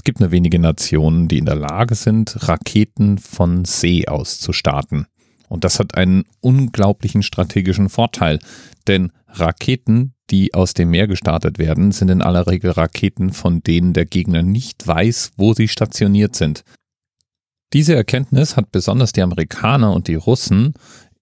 Es gibt nur wenige Nationen, die in der Lage sind, Raketen von See aus zu starten. Und das hat einen unglaublichen strategischen Vorteil, denn Raketen, die aus dem Meer gestartet werden, sind in aller Regel Raketen, von denen der Gegner nicht weiß, wo sie stationiert sind. Diese Erkenntnis hat besonders die Amerikaner und die Russen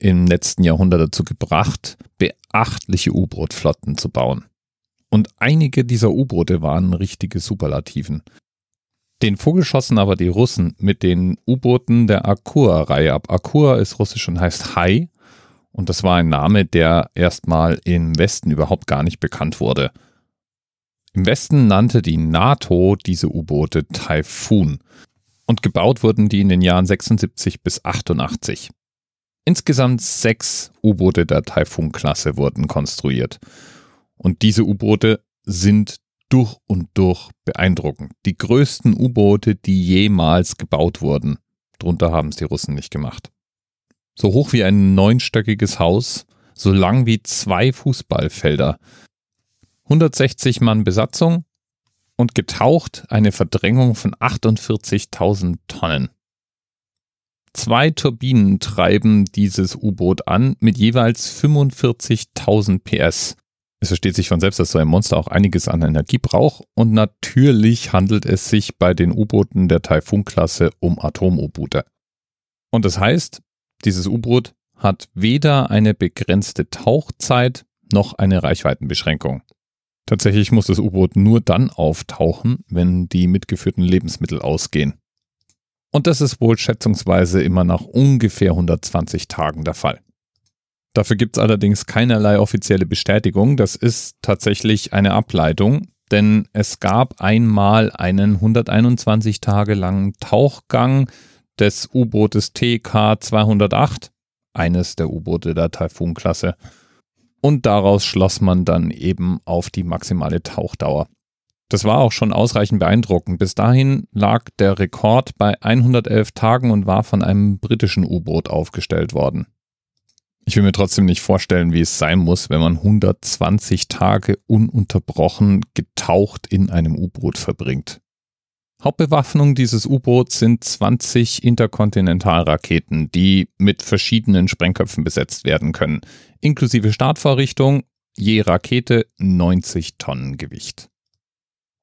im letzten Jahrhundert dazu gebracht, beachtliche U-Boot-Flotten zu bauen. Und einige dieser U-Boote waren richtige Superlativen. Den Vogel schossen aber die Russen mit den U-Booten der Akua-Reihe ab. Akua ist russisch und heißt Hai. Und das war ein Name, der erstmal im Westen überhaupt gar nicht bekannt wurde. Im Westen nannte die NATO diese U-Boote Typhoon und gebaut wurden die in den Jahren 76 bis 88. Insgesamt sechs U-Boote der Typhoon-Klasse wurden konstruiert. Und diese U-Boote sind durch und durch beeindruckend. Die größten U-Boote, die jemals gebaut wurden. Drunter haben es die Russen nicht gemacht. So hoch wie ein neunstöckiges Haus, so lang wie zwei Fußballfelder. 160 Mann Besatzung, und getaucht eine Verdrängung von 48.000 Tonnen. Zwei Turbinen treiben dieses U-Boot an mit jeweils 45.000 PS. Es versteht sich von selbst, dass so ein Monster auch einiges an Energie braucht und natürlich handelt es sich bei den U-Booten der Taifun-Klasse um Atom-U-Boote. Und das heißt, dieses U-Boot hat weder eine begrenzte Tauchzeit noch eine Reichweitenbeschränkung. Tatsächlich muss das U-Boot nur dann auftauchen, wenn die mitgeführten Lebensmittel ausgehen. Und das ist wohl schätzungsweise immer nach ungefähr 120 Tagen der Fall. Dafür gibt es allerdings keinerlei offizielle Bestätigung. Das ist tatsächlich eine Ableitung, denn es gab einmal einen 121 Tage langen Tauchgang des U-Bootes TK 208, eines der U-Boote der Taifun-Klasse und daraus schloss man dann eben auf die maximale Tauchdauer. Das war auch schon ausreichend beeindruckend. Bis dahin lag der Rekord bei 111 Tagen und war von einem britischen U-Boot aufgestellt worden. Ich will mir trotzdem nicht vorstellen, wie es sein muss, wenn man 120 Tage ununterbrochen getaucht in einem U-Boot verbringt. Hauptbewaffnung dieses U-Boots sind 20 Interkontinentalraketen, die mit verschiedenen Sprengköpfen besetzt werden können, inklusive Startvorrichtung, je Rakete 90 Tonnen Gewicht.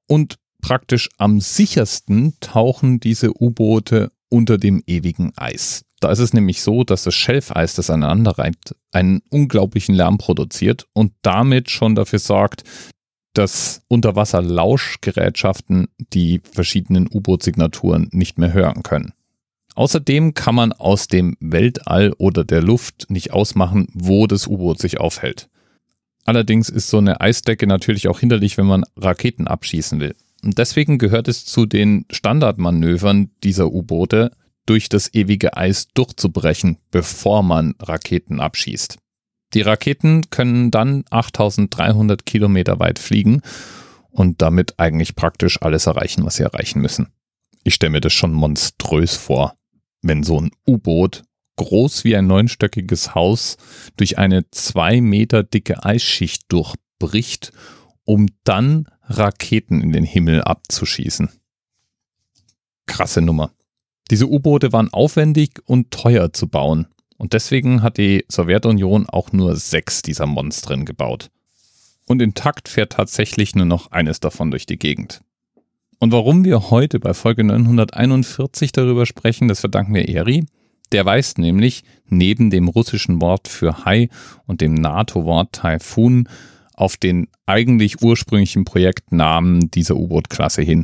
Und praktisch am sichersten tauchen diese U-Boote unter dem ewigen Eis. Da ist es nämlich so, dass das Schelfeis, das aneinander reibt, einen unglaublichen Lärm produziert und damit schon dafür sorgt, dass Unterwasser-Lauschgerätschaften die verschiedenen U-Boot-Signaturen nicht mehr hören können. Außerdem kann man aus dem Weltall oder der Luft nicht ausmachen, wo das U-Boot sich aufhält. Allerdings ist so eine Eisdecke natürlich auch hinderlich, wenn man Raketen abschießen will. Und deswegen gehört es zu den Standardmanövern dieser U-Boote, durch das ewige Eis durchzubrechen, bevor man Raketen abschießt. Die Raketen können dann 8300 Kilometer weit fliegen und damit eigentlich praktisch alles erreichen, was sie erreichen müssen. Ich stelle mir das schon monströs vor, wenn so ein U-Boot groß wie ein neunstöckiges Haus durch eine zwei Meter dicke Eisschicht durchbricht, um dann Raketen in den Himmel abzuschießen. Krasse Nummer. Diese U-Boote waren aufwendig und teuer zu bauen und deswegen hat die Sowjetunion auch nur sechs dieser Monstren gebaut. Und intakt fährt tatsächlich nur noch eines davon durch die Gegend. Und warum wir heute bei Folge 941 darüber sprechen, das verdanken wir Eri. Der weist nämlich neben dem russischen Wort für Hai und dem NATO-Wort Typhoon auf den eigentlich ursprünglichen Projektnamen dieser U-Boot-Klasse hin.